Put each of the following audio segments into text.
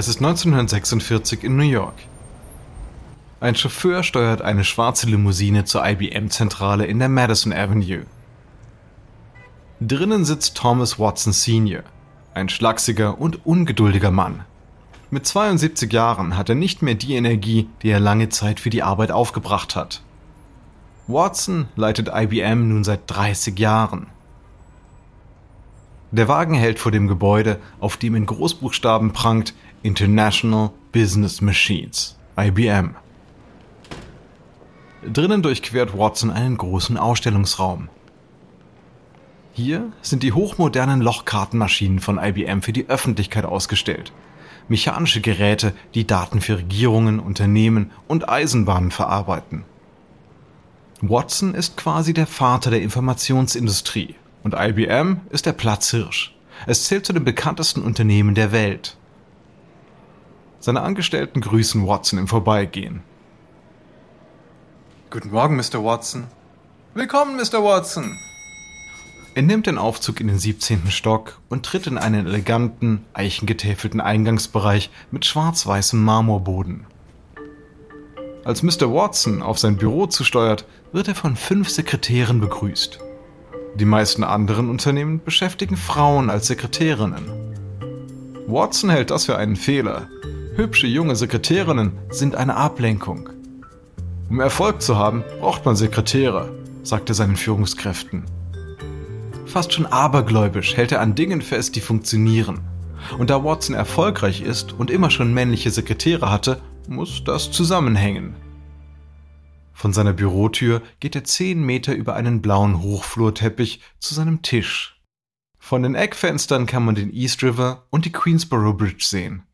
Es ist 1946 in New York. Ein Chauffeur steuert eine schwarze Limousine zur IBM-Zentrale in der Madison Avenue. Drinnen sitzt Thomas Watson Sr., ein schlachsiger und ungeduldiger Mann. Mit 72 Jahren hat er nicht mehr die Energie, die er lange Zeit für die Arbeit aufgebracht hat. Watson leitet IBM nun seit 30 Jahren. Der Wagen hält vor dem Gebäude, auf dem in Großbuchstaben prangt International Business Machines, IBM. Drinnen durchquert Watson einen großen Ausstellungsraum. Hier sind die hochmodernen Lochkartenmaschinen von IBM für die Öffentlichkeit ausgestellt. Mechanische Geräte, die Daten für Regierungen, Unternehmen und Eisenbahnen verarbeiten. Watson ist quasi der Vater der Informationsindustrie und IBM ist der Platzhirsch. Es zählt zu den bekanntesten Unternehmen der Welt. Seine Angestellten grüßen Watson im Vorbeigehen. Guten Morgen, Mr. Watson. Willkommen, Mr. Watson. Er nimmt den Aufzug in den 17. Stock und tritt in einen eleganten, eichengetäfelten Eingangsbereich mit schwarz-weißem Marmorboden. Als Mr. Watson auf sein Büro zusteuert, wird er von fünf Sekretären begrüßt. Die meisten anderen Unternehmen beschäftigen Frauen als Sekretärinnen. Watson hält das für einen Fehler. Hübsche junge Sekretärinnen sind eine Ablenkung. Um Erfolg zu haben, braucht man Sekretäre, sagt er seinen Führungskräften. Fast schon abergläubisch hält er an Dingen fest, die funktionieren. Und da Watson erfolgreich ist und immer schon männliche Sekretäre hatte, muss das zusammenhängen. Von seiner Bürotür geht er zehn Meter über einen blauen Hochflurteppich zu seinem Tisch. Von den Eckfenstern kann man den East River und die Queensboro Bridge sehen.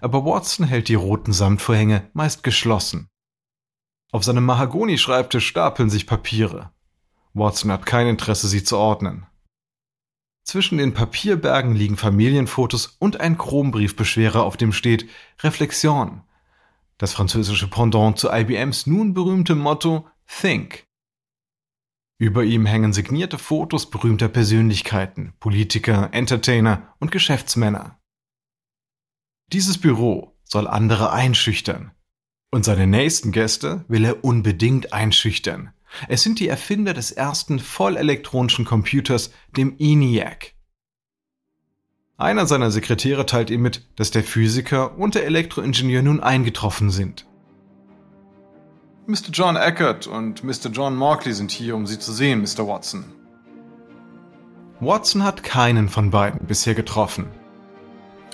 Aber Watson hält die roten Samtvorhänge meist geschlossen. Auf seinem Mahagoni-Schreibtisch stapeln sich Papiere. Watson hat kein Interesse, sie zu ordnen. Zwischen den Papierbergen liegen Familienfotos und ein Chrombriefbeschwerer, auf dem steht Reflexion, das französische Pendant zu IBMs nun berühmtem Motto Think. Über ihm hängen signierte Fotos berühmter Persönlichkeiten, Politiker, Entertainer und Geschäftsmänner. Dieses Büro soll andere einschüchtern. Und seine nächsten Gäste will er unbedingt einschüchtern. Es sind die Erfinder des ersten vollelektronischen Computers, dem ENIAC. Einer seiner Sekretäre teilt ihm mit, dass der Physiker und der Elektroingenieur nun eingetroffen sind. Mr. John Eckert und Mr. John Morkley sind hier, um Sie zu sehen, Mr. Watson. Watson hat keinen von beiden bisher getroffen.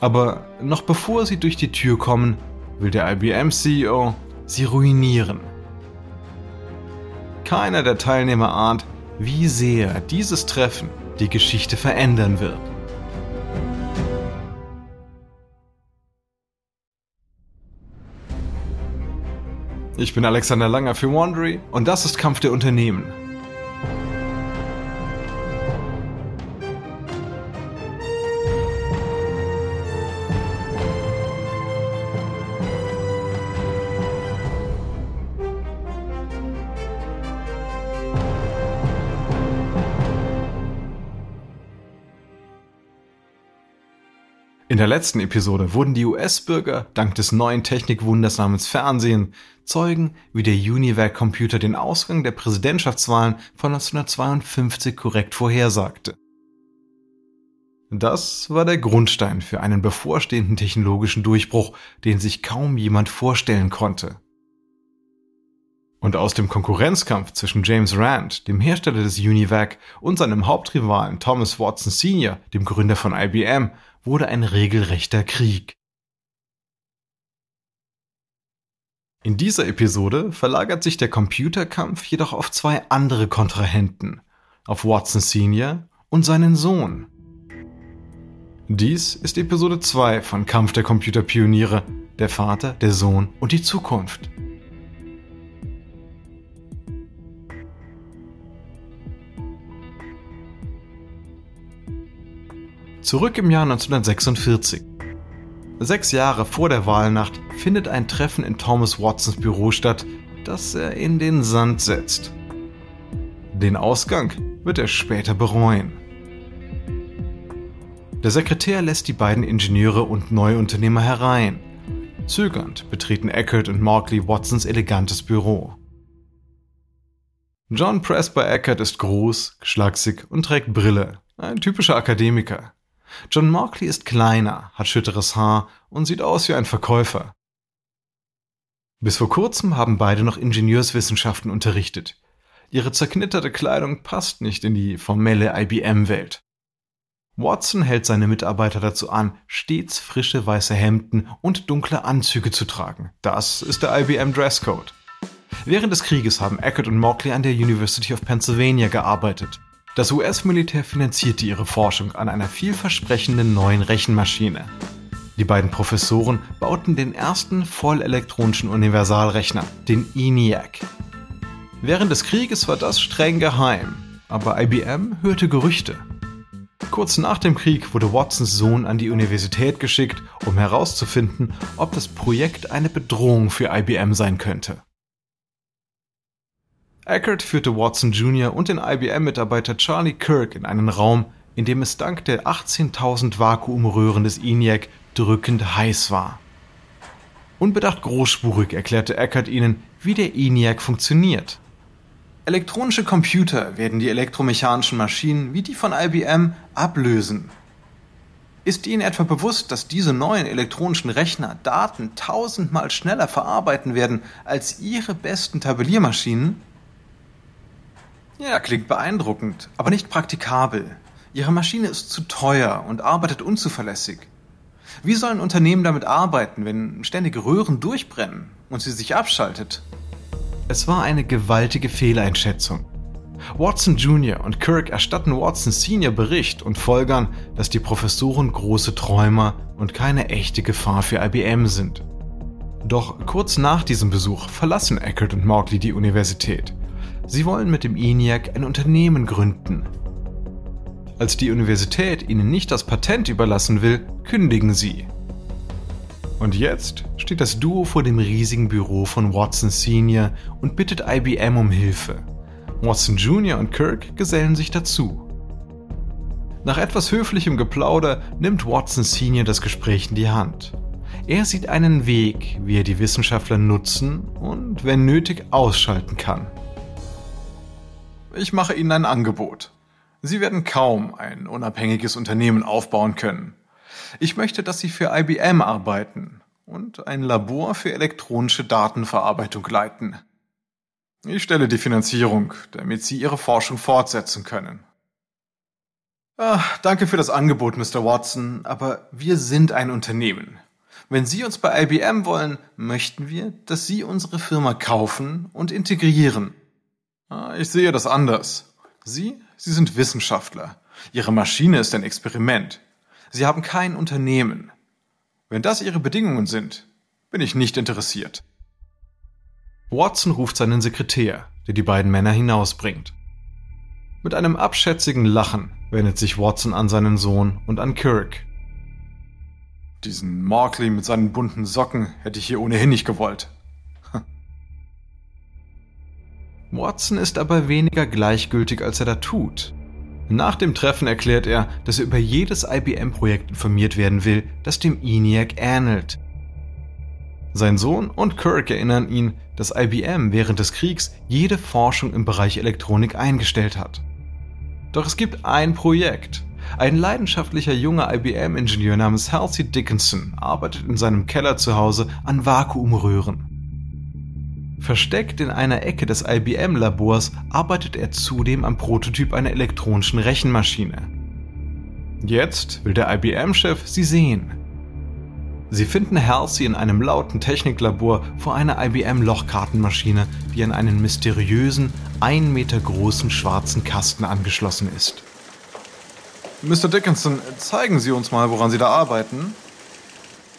Aber noch bevor sie durch die Tür kommen, will der IBM-CEO sie ruinieren. Keiner der Teilnehmer ahnt, wie sehr dieses Treffen die Geschichte verändern wird. Ich bin Alexander Langer für Wandery und das ist Kampf der Unternehmen. Letzten Episode wurden die US-Bürger dank des neuen Technikwunders namens Fernsehen Zeugen, wie der UNIVAC-Computer den Ausgang der Präsidentschaftswahlen von 1952 korrekt vorhersagte. Das war der Grundstein für einen bevorstehenden technologischen Durchbruch, den sich kaum jemand vorstellen konnte. Und aus dem Konkurrenzkampf zwischen James Rand, dem Hersteller des UNIVAC, und seinem Hauptrivalen Thomas Watson Sr., dem Gründer von IBM, wurde ein regelrechter Krieg. In dieser Episode verlagert sich der Computerkampf jedoch auf zwei andere Kontrahenten, auf Watson Sr. und seinen Sohn. Dies ist Episode 2 von Kampf der Computerpioniere, der Vater, der Sohn und die Zukunft. Zurück im Jahr 1946. Sechs Jahre vor der Wahlnacht findet ein Treffen in Thomas Watsons Büro statt, das er in den Sand setzt. Den Ausgang wird er später bereuen. Der Sekretär lässt die beiden Ingenieure und Neuunternehmer herein. Zögernd betreten Eckert und Markley Watsons elegantes Büro. John Presper Eckert ist groß, schlaksig und trägt Brille. Ein typischer Akademiker. John Markley ist kleiner, hat schütteres Haar und sieht aus wie ein Verkäufer. Bis vor kurzem haben beide noch Ingenieurswissenschaften unterrichtet. Ihre zerknitterte Kleidung passt nicht in die formelle IBM-Welt. Watson hält seine Mitarbeiter dazu an, stets frische weiße Hemden und dunkle Anzüge zu tragen. Das ist der IBM Dresscode. Während des Krieges haben Eckert und Mockley an der University of Pennsylvania gearbeitet. Das US-Militär finanzierte ihre Forschung an einer vielversprechenden neuen Rechenmaschine. Die beiden Professoren bauten den ersten vollelektronischen Universalrechner, den ENIAC. Während des Krieges war das streng geheim, aber IBM hörte Gerüchte. Kurz nach dem Krieg wurde Watsons Sohn an die Universität geschickt, um herauszufinden, ob das Projekt eine Bedrohung für IBM sein könnte. Eckert führte Watson Jr. und den IBM-Mitarbeiter Charlie Kirk in einen Raum, in dem es dank der 18.000 Vakuumröhren des ENIAC drückend heiß war. Unbedacht großspurig erklärte Eckert ihnen, wie der ENIAC funktioniert. Elektronische Computer werden die elektromechanischen Maschinen wie die von IBM ablösen. Ist Ihnen etwa bewusst, dass diese neuen elektronischen Rechner Daten tausendmal schneller verarbeiten werden als Ihre besten Tabelliermaschinen? Ja, klingt beeindruckend, aber nicht praktikabel. Ihre Maschine ist zu teuer und arbeitet unzuverlässig. Wie sollen Unternehmen damit arbeiten, wenn ständige Röhren durchbrennen und sie sich abschaltet? Es war eine gewaltige Fehleinschätzung. Watson Jr. und Kirk erstatten Watson Sr. Bericht und folgern, dass die Professoren große Träumer und keine echte Gefahr für IBM sind. Doch kurz nach diesem Besuch verlassen Eckert und Morgley die Universität. Sie wollen mit dem ENIAC ein Unternehmen gründen. Als die Universität ihnen nicht das Patent überlassen will, kündigen sie. Und jetzt steht das Duo vor dem riesigen Büro von Watson Sr. und bittet IBM um Hilfe. Watson Jr. und Kirk gesellen sich dazu. Nach etwas höflichem Geplauder nimmt Watson Sr. das Gespräch in die Hand. Er sieht einen Weg, wie er die Wissenschaftler nutzen und, wenn nötig, ausschalten kann. Ich mache Ihnen ein Angebot. Sie werden kaum ein unabhängiges Unternehmen aufbauen können. Ich möchte, dass Sie für IBM arbeiten und ein Labor für elektronische Datenverarbeitung leiten. Ich stelle die Finanzierung, damit Sie Ihre Forschung fortsetzen können. Ah, danke für das Angebot, Mr. Watson, aber wir sind ein Unternehmen. Wenn Sie uns bei IBM wollen, möchten wir, dass Sie unsere Firma kaufen und integrieren. Ah, ich sehe das anders. Sie, Sie sind Wissenschaftler. Ihre Maschine ist ein Experiment. Sie haben kein Unternehmen. Wenn das Ihre Bedingungen sind, bin ich nicht interessiert. Watson ruft seinen Sekretär, der die beiden Männer hinausbringt. Mit einem abschätzigen Lachen wendet sich Watson an seinen Sohn und an Kirk. Diesen Markley mit seinen bunten Socken hätte ich hier ohnehin nicht gewollt. Watson ist aber weniger gleichgültig, als er da tut. Nach dem Treffen erklärt er, dass er über jedes IBM-Projekt informiert werden will, das dem ENIAC ähnelt. Sein Sohn und Kirk erinnern ihn, dass IBM während des Kriegs jede Forschung im Bereich Elektronik eingestellt hat. Doch es gibt ein Projekt. Ein leidenschaftlicher junger IBM-Ingenieur namens Halsey Dickinson arbeitet in seinem Keller zu Hause an Vakuumröhren. Versteckt in einer Ecke des IBM-Labors arbeitet er zudem am Prototyp einer elektronischen Rechenmaschine. Jetzt will der IBM-Chef sie sehen. Sie finden Halsey in einem lauten Techniklabor vor einer IBM-Lochkartenmaschine, die an einen mysteriösen, ein Meter großen schwarzen Kasten angeschlossen ist. Mr. Dickinson, zeigen Sie uns mal, woran Sie da arbeiten.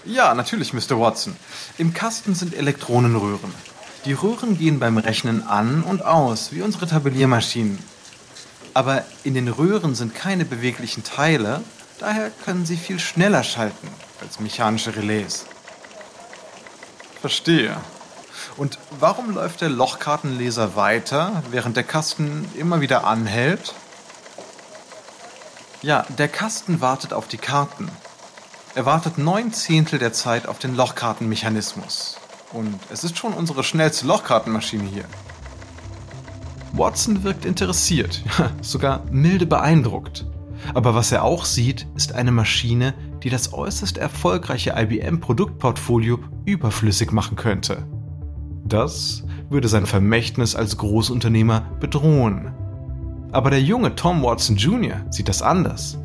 Ja, natürlich, Mr. Watson. Im Kasten sind Elektronenröhren. Die Röhren gehen beim Rechnen an und aus, wie unsere Tabelliermaschinen. Aber in den Röhren sind keine beweglichen Teile, daher können sie viel schneller schalten als mechanische Relais. Verstehe. Und warum läuft der Lochkartenleser weiter, während der Kasten immer wieder anhält? Ja, der Kasten wartet auf die Karten. Er wartet neun Zehntel der Zeit auf den Lochkartenmechanismus. Und es ist schon unsere schnellste Lochkartenmaschine hier. Watson wirkt interessiert, sogar milde beeindruckt. Aber was er auch sieht, ist eine Maschine, die das äußerst erfolgreiche IBM-Produktportfolio überflüssig machen könnte. Das würde sein Vermächtnis als Großunternehmer bedrohen. Aber der junge Tom Watson Jr. sieht das anders.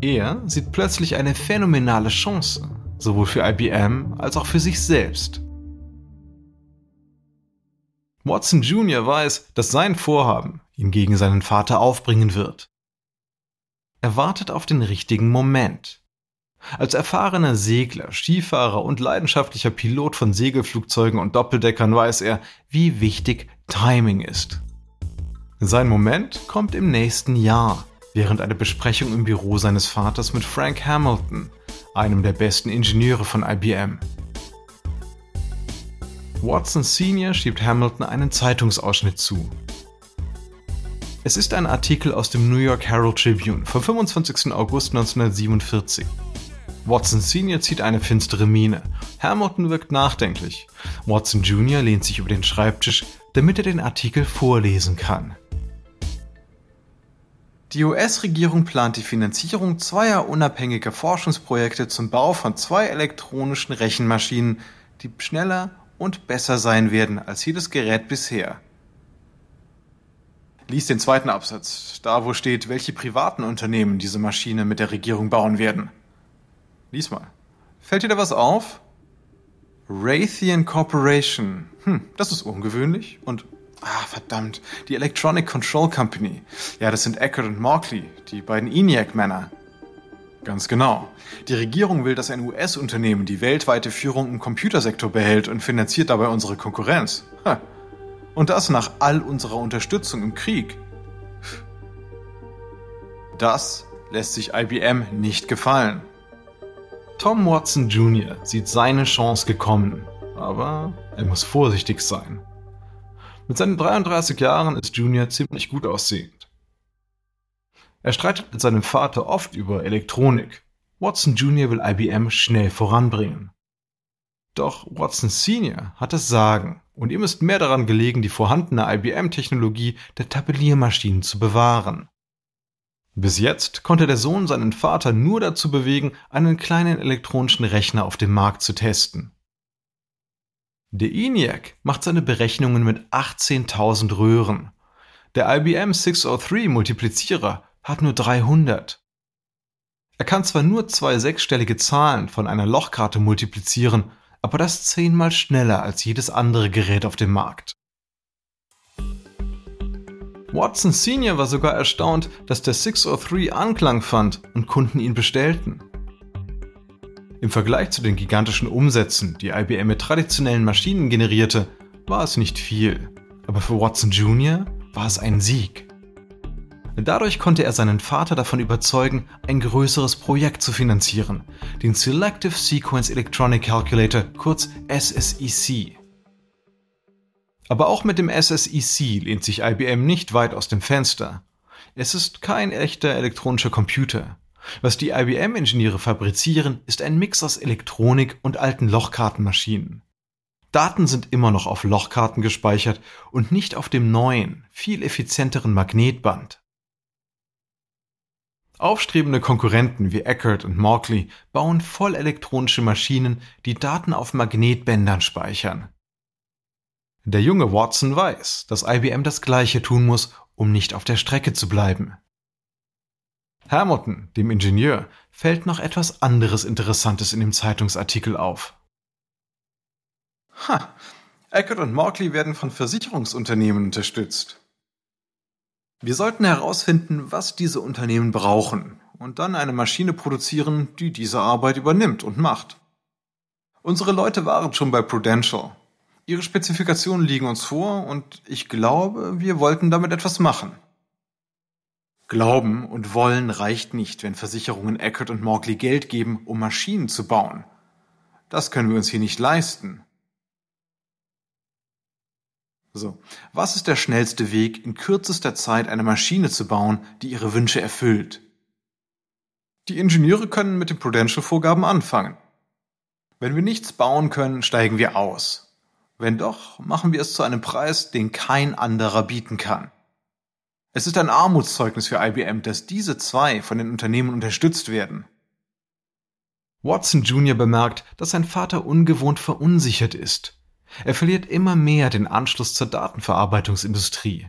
Er sieht plötzlich eine phänomenale Chance, sowohl für IBM als auch für sich selbst. Watson Jr. weiß, dass sein Vorhaben ihn gegen seinen Vater aufbringen wird. Er wartet auf den richtigen Moment. Als erfahrener Segler, Skifahrer und leidenschaftlicher Pilot von Segelflugzeugen und Doppeldeckern weiß er, wie wichtig Timing ist. Sein Moment kommt im nächsten Jahr, während einer Besprechung im Büro seines Vaters mit Frank Hamilton, einem der besten Ingenieure von IBM. Watson Sr. schiebt Hamilton einen Zeitungsausschnitt zu. Es ist ein Artikel aus dem New York Herald Tribune vom 25. August 1947. Watson Sr. zieht eine finstere Miene. Hamilton wirkt nachdenklich. Watson Jr. lehnt sich über den Schreibtisch, damit er den Artikel vorlesen kann. Die US-Regierung plant die Finanzierung zweier unabhängiger Forschungsprojekte zum Bau von zwei elektronischen Rechenmaschinen, die schneller und besser sein werden als jedes Gerät bisher. Lies den zweiten Absatz, da wo steht, welche privaten Unternehmen diese Maschine mit der Regierung bauen werden. Lies mal. Fällt dir da was auf? Raytheon Corporation. Hm, das ist ungewöhnlich. Und, ah, verdammt, die Electronic Control Company. Ja, das sind Eckert und Markley, die beiden ENIAC-Männer. Ganz genau. Die Regierung will, dass ein US-Unternehmen die weltweite Führung im Computersektor behält und finanziert dabei unsere Konkurrenz. Und das nach all unserer Unterstützung im Krieg. Das lässt sich IBM nicht gefallen. Tom Watson Jr. sieht seine Chance gekommen, aber er muss vorsichtig sein. Mit seinen 33 Jahren ist Junior ziemlich gut aussehend. Er streitet mit seinem Vater oft über Elektronik. Watson Jr. will IBM schnell voranbringen. Doch Watson Sr. hat das Sagen und ihm ist mehr daran gelegen, die vorhandene IBM-Technologie der Tabelliermaschinen zu bewahren. Bis jetzt konnte der Sohn seinen Vater nur dazu bewegen, einen kleinen elektronischen Rechner auf dem Markt zu testen. Der ENIAC macht seine Berechnungen mit 18.000 Röhren. Der IBM 603 Multiplizierer hat nur 300. Er kann zwar nur zwei sechsstellige Zahlen von einer Lochkarte multiplizieren, aber das zehnmal schneller als jedes andere Gerät auf dem Markt. Watson Sr. war sogar erstaunt, dass der 603 Anklang fand und Kunden ihn bestellten. Im Vergleich zu den gigantischen Umsätzen, die IBM mit traditionellen Maschinen generierte, war es nicht viel, aber für Watson Jr. war es ein Sieg. Dadurch konnte er seinen Vater davon überzeugen, ein größeres Projekt zu finanzieren, den Selective Sequence Electronic Calculator, kurz SSEC. Aber auch mit dem SSEC lehnt sich IBM nicht weit aus dem Fenster. Es ist kein echter elektronischer Computer. Was die IBM-Ingenieure fabrizieren, ist ein Mix aus Elektronik und alten Lochkartenmaschinen. Daten sind immer noch auf Lochkarten gespeichert und nicht auf dem neuen, viel effizienteren Magnetband. Aufstrebende Konkurrenten wie Eckert und Markley bauen vollelektronische Maschinen, die Daten auf Magnetbändern speichern. Der junge Watson weiß, dass IBM das Gleiche tun muss, um nicht auf der Strecke zu bleiben. Hamilton, dem Ingenieur, fällt noch etwas anderes Interessantes in dem Zeitungsartikel auf. Ha, Eckert und Markley werden von Versicherungsunternehmen unterstützt. Wir sollten herausfinden, was diese Unternehmen brauchen und dann eine Maschine produzieren, die diese Arbeit übernimmt und macht. Unsere Leute waren schon bei Prudential Ihre Spezifikationen liegen uns vor und ich glaube, wir wollten damit etwas machen. Glauben und wollen reicht nicht, wenn Versicherungen Eckert und Morgley Geld geben, um Maschinen zu bauen. Das können wir uns hier nicht leisten. So, was ist der schnellste Weg, in kürzester Zeit eine Maschine zu bauen, die ihre Wünsche erfüllt? Die Ingenieure können mit den Prudential-Vorgaben anfangen. Wenn wir nichts bauen können, steigen wir aus. Wenn doch, machen wir es zu einem Preis, den kein anderer bieten kann. Es ist ein Armutszeugnis für IBM, dass diese zwei von den Unternehmen unterstützt werden. Watson Jr. bemerkt, dass sein Vater ungewohnt verunsichert ist. Er verliert immer mehr den Anschluss zur Datenverarbeitungsindustrie.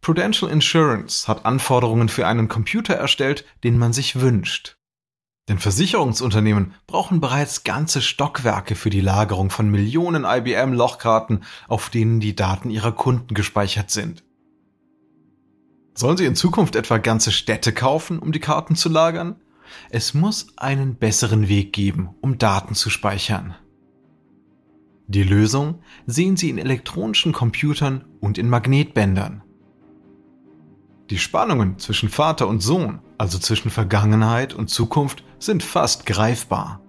Prudential Insurance hat Anforderungen für einen Computer erstellt, den man sich wünscht. Denn Versicherungsunternehmen brauchen bereits ganze Stockwerke für die Lagerung von Millionen IBM-Lochkarten, auf denen die Daten ihrer Kunden gespeichert sind. Sollen sie in Zukunft etwa ganze Städte kaufen, um die Karten zu lagern? Es muss einen besseren Weg geben, um Daten zu speichern. Die Lösung sehen Sie in elektronischen Computern und in Magnetbändern. Die Spannungen zwischen Vater und Sohn, also zwischen Vergangenheit und Zukunft, sind fast greifbar.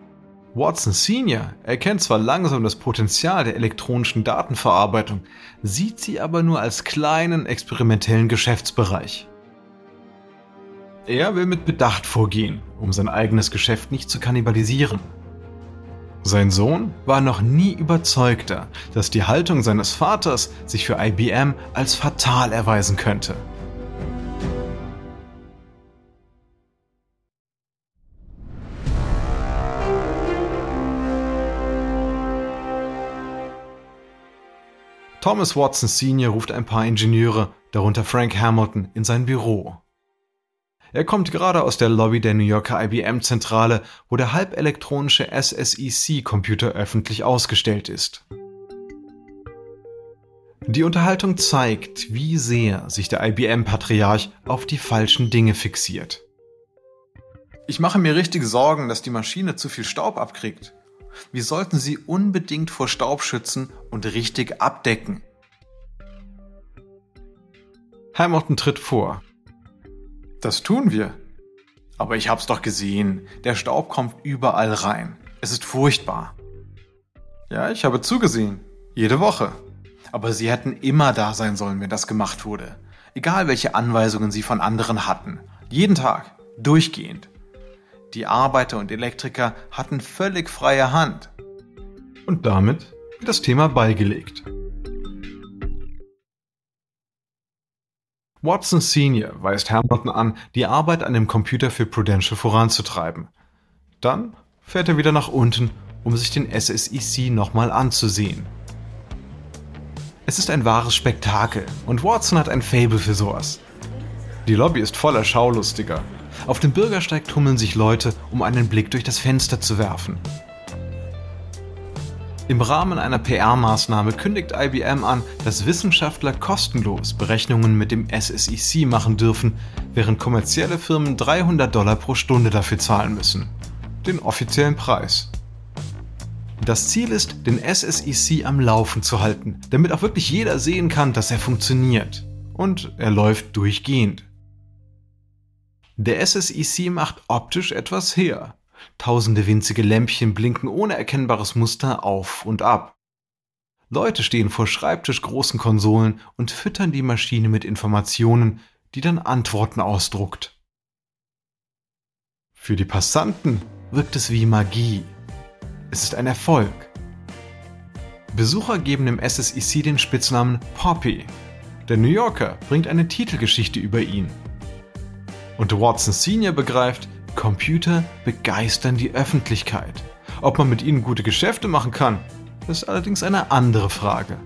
Watson Senior erkennt zwar langsam das Potenzial der elektronischen Datenverarbeitung, sieht sie aber nur als kleinen experimentellen Geschäftsbereich. Er will mit Bedacht vorgehen, um sein eigenes Geschäft nicht zu kannibalisieren. Sein Sohn war noch nie überzeugter, dass die Haltung seines Vaters sich für IBM als fatal erweisen könnte. Thomas Watson Sr. ruft ein paar Ingenieure, darunter Frank Hamilton, in sein Büro. Er kommt gerade aus der Lobby der New Yorker IBM-Zentrale, wo der halbelektronische SSEC-Computer öffentlich ausgestellt ist. Die Unterhaltung zeigt, wie sehr sich der IBM-Patriarch auf die falschen Dinge fixiert. Ich mache mir richtige Sorgen, dass die Maschine zu viel Staub abkriegt. Wir sollten sie unbedingt vor Staub schützen und richtig abdecken. Hamilton tritt vor. Das tun wir. Aber ich hab's doch gesehen. Der Staub kommt überall rein. Es ist furchtbar. Ja, ich habe zugesehen. Jede Woche. Aber sie hätten immer da sein sollen, wenn das gemacht wurde. Egal welche Anweisungen sie von anderen hatten. Jeden Tag. Durchgehend. Die Arbeiter und Elektriker hatten völlig freie Hand. Und damit wird das Thema beigelegt. Watson Senior weist Hamilton an, die Arbeit an dem Computer für Prudential voranzutreiben. Dann fährt er wieder nach unten, um sich den SSEC nochmal anzusehen. Es ist ein wahres Spektakel und Watson hat ein Fable für sowas. Die Lobby ist voller Schaulustiger auf dem Bürgersteig tummeln sich Leute, um einen Blick durch das Fenster zu werfen. Im Rahmen einer PR-Maßnahme kündigt IBM an, dass Wissenschaftler kostenlos Berechnungen mit dem SSEC machen dürfen, während kommerzielle Firmen 300 Dollar pro Stunde dafür zahlen müssen. Den offiziellen Preis. Das Ziel ist, den SSEC am Laufen zu halten, damit auch wirklich jeder sehen kann, dass er funktioniert. Und er läuft durchgehend. Der SSEC macht optisch etwas her. Tausende winzige Lämpchen blinken ohne erkennbares Muster auf und ab. Leute stehen vor schreibtischgroßen Konsolen und füttern die Maschine mit Informationen, die dann Antworten ausdruckt. Für die Passanten wirkt es wie Magie. Es ist ein Erfolg. Besucher geben dem SSEC den Spitznamen Poppy. Der New Yorker bringt eine Titelgeschichte über ihn. Und Watson Senior begreift, Computer begeistern die Öffentlichkeit. Ob man mit ihnen gute Geschäfte machen kann, ist allerdings eine andere Frage.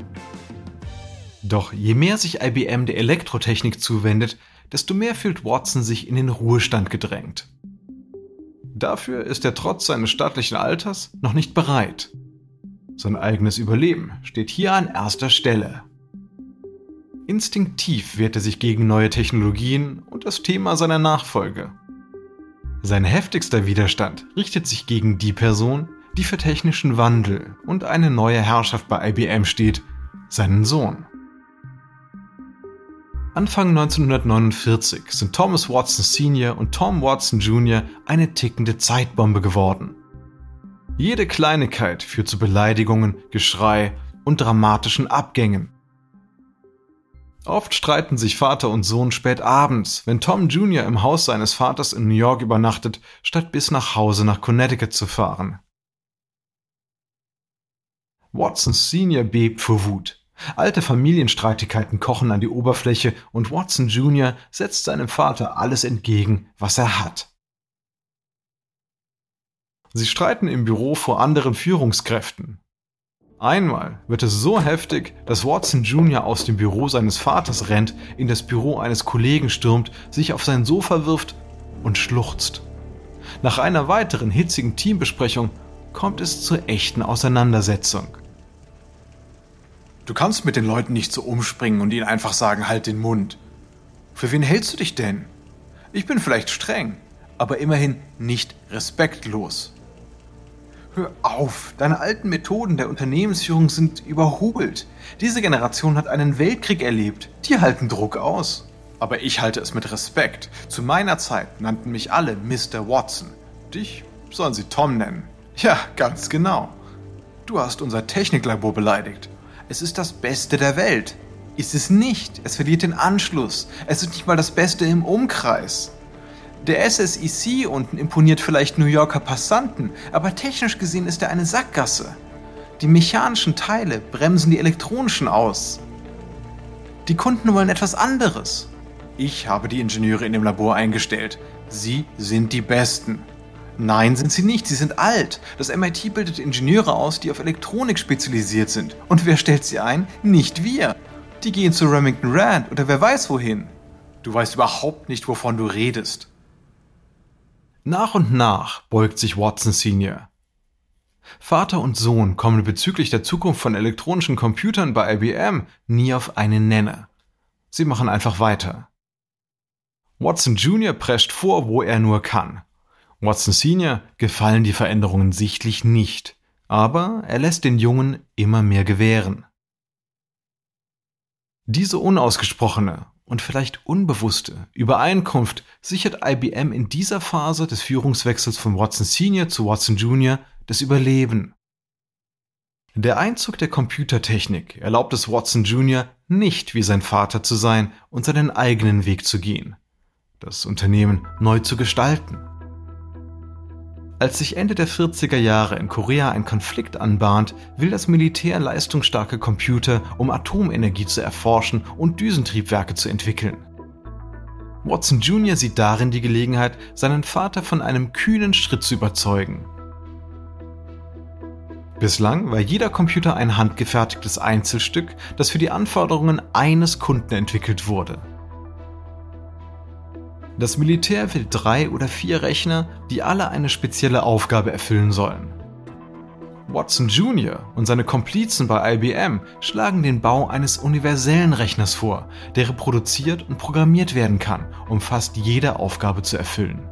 Doch je mehr sich IBM der Elektrotechnik zuwendet, desto mehr fühlt Watson sich in den Ruhestand gedrängt. Dafür ist er trotz seines stattlichen Alters noch nicht bereit. Sein eigenes Überleben steht hier an erster Stelle. Instinktiv wehrt er sich gegen neue Technologien und das Thema seiner Nachfolge. Sein heftigster Widerstand richtet sich gegen die Person, die für technischen Wandel und eine neue Herrschaft bei IBM steht, seinen Sohn. Anfang 1949 sind Thomas Watson Sr. und Tom Watson Jr. eine tickende Zeitbombe geworden. Jede Kleinigkeit führt zu Beleidigungen, Geschrei und dramatischen Abgängen. Oft streiten sich Vater und Sohn spät abends, wenn Tom Jr. im Haus seines Vaters in New York übernachtet, statt bis nach Hause nach Connecticut zu fahren. Watson Sr. bebt vor Wut. Alte Familienstreitigkeiten kochen an die Oberfläche und Watson Jr. setzt seinem Vater alles entgegen, was er hat. Sie streiten im Büro vor anderen Führungskräften. Einmal wird es so heftig, dass Watson Jr. aus dem Büro seines Vaters rennt, in das Büro eines Kollegen stürmt, sich auf sein Sofa wirft und schluchzt. Nach einer weiteren hitzigen Teambesprechung kommt es zur echten Auseinandersetzung. Du kannst mit den Leuten nicht so umspringen und ihnen einfach sagen, halt den Mund. Für wen hältst du dich denn? Ich bin vielleicht streng, aber immerhin nicht respektlos. Hör auf, deine alten Methoden der Unternehmensführung sind überholt. Diese Generation hat einen Weltkrieg erlebt. Die halten Druck aus. Aber ich halte es mit Respekt. Zu meiner Zeit nannten mich alle Mr. Watson. Dich sollen sie Tom nennen. Ja, ganz genau. Du hast unser Techniklabor beleidigt. Es ist das Beste der Welt. Ist es nicht. Es verliert den Anschluss. Es ist nicht mal das Beste im Umkreis. Der SSEC unten imponiert vielleicht New Yorker Passanten, aber technisch gesehen ist er eine Sackgasse. Die mechanischen Teile bremsen die elektronischen aus. Die Kunden wollen etwas anderes. Ich habe die Ingenieure in dem Labor eingestellt. Sie sind die Besten. Nein, sind sie nicht. Sie sind alt. Das MIT bildet Ingenieure aus, die auf Elektronik spezialisiert sind. Und wer stellt sie ein? Nicht wir. Die gehen zu Remington Rand oder wer weiß wohin. Du weißt überhaupt nicht, wovon du redest. Nach und nach beugt sich Watson Senior. Vater und Sohn kommen bezüglich der Zukunft von elektronischen Computern bei IBM nie auf einen Nenner. Sie machen einfach weiter. Watson Jr. prescht vor, wo er nur kann. Watson Senior gefallen die Veränderungen sichtlich nicht, aber er lässt den Jungen immer mehr gewähren. Diese unausgesprochene und vielleicht unbewusste Übereinkunft sichert IBM in dieser Phase des Führungswechsels von Watson Senior zu Watson Junior das Überleben. Der Einzug der Computertechnik erlaubt es Watson Jr. nicht wie sein Vater zu sein und seinen eigenen Weg zu gehen, das Unternehmen neu zu gestalten. Als sich Ende der 40er Jahre in Korea ein Konflikt anbahnt, will das Militär leistungsstarke Computer, um Atomenergie zu erforschen und Düsentriebwerke zu entwickeln. Watson Jr. sieht darin die Gelegenheit, seinen Vater von einem kühnen Schritt zu überzeugen. Bislang war jeder Computer ein handgefertigtes Einzelstück, das für die Anforderungen eines Kunden entwickelt wurde. Das Militär will drei oder vier Rechner, die alle eine spezielle Aufgabe erfüllen sollen. Watson Jr. und seine Komplizen bei IBM schlagen den Bau eines universellen Rechners vor, der reproduziert und programmiert werden kann, um fast jede Aufgabe zu erfüllen.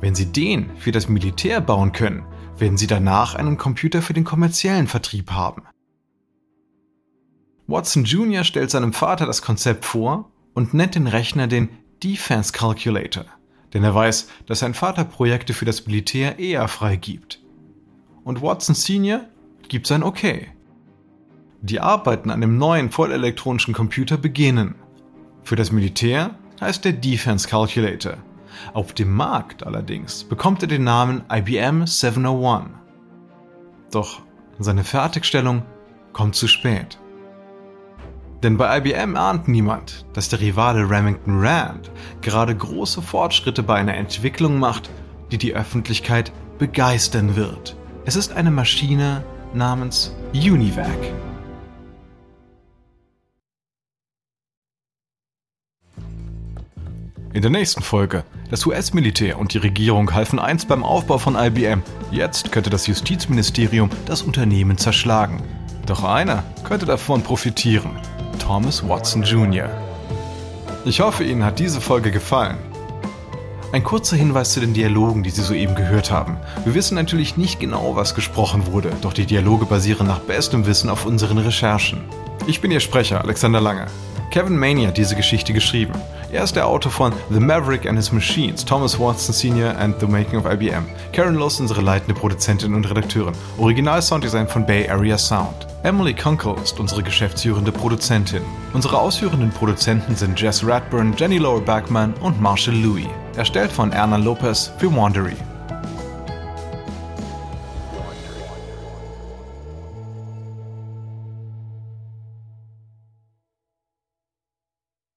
Wenn sie den für das Militär bauen können, werden sie danach einen Computer für den kommerziellen Vertrieb haben. Watson Jr. stellt seinem Vater das Konzept vor und nennt den Rechner den Defense Calculator, denn er weiß, dass sein Vater Projekte für das Militär eher freigibt. Und Watson Senior gibt sein Okay. Die Arbeiten an dem neuen vollelektronischen Computer beginnen. Für das Militär heißt der Defense Calculator. Auf dem Markt allerdings bekommt er den Namen IBM 701. Doch seine Fertigstellung kommt zu spät. Denn bei IBM ahnt niemand, dass der Rivale Remington Rand gerade große Fortschritte bei einer Entwicklung macht, die die Öffentlichkeit begeistern wird. Es ist eine Maschine namens Univac. In der nächsten Folge. Das US-Militär und die Regierung halfen einst beim Aufbau von IBM. Jetzt könnte das Justizministerium das Unternehmen zerschlagen. Doch einer könnte davon profitieren. Thomas Watson Jr. Ich hoffe, Ihnen hat diese Folge gefallen. Ein kurzer Hinweis zu den Dialogen, die Sie soeben gehört haben. Wir wissen natürlich nicht genau, was gesprochen wurde, doch die Dialoge basieren nach bestem Wissen auf unseren Recherchen. Ich bin Ihr Sprecher, Alexander Lange. Kevin Maney hat diese Geschichte geschrieben. Er ist der Autor von The Maverick and His Machines, Thomas Watson Sr. and the Making of IBM. Karen Loss unsere leitende Produzentin und Redakteurin. Original Sounddesign von Bay Area Sound. Emily Kunkel ist unsere geschäftsführende Produzentin. Unsere ausführenden Produzenten sind Jess Radburn, Jenny Lower Backman und Marshall Louis. Erstellt von Erna Lopez für Wandery.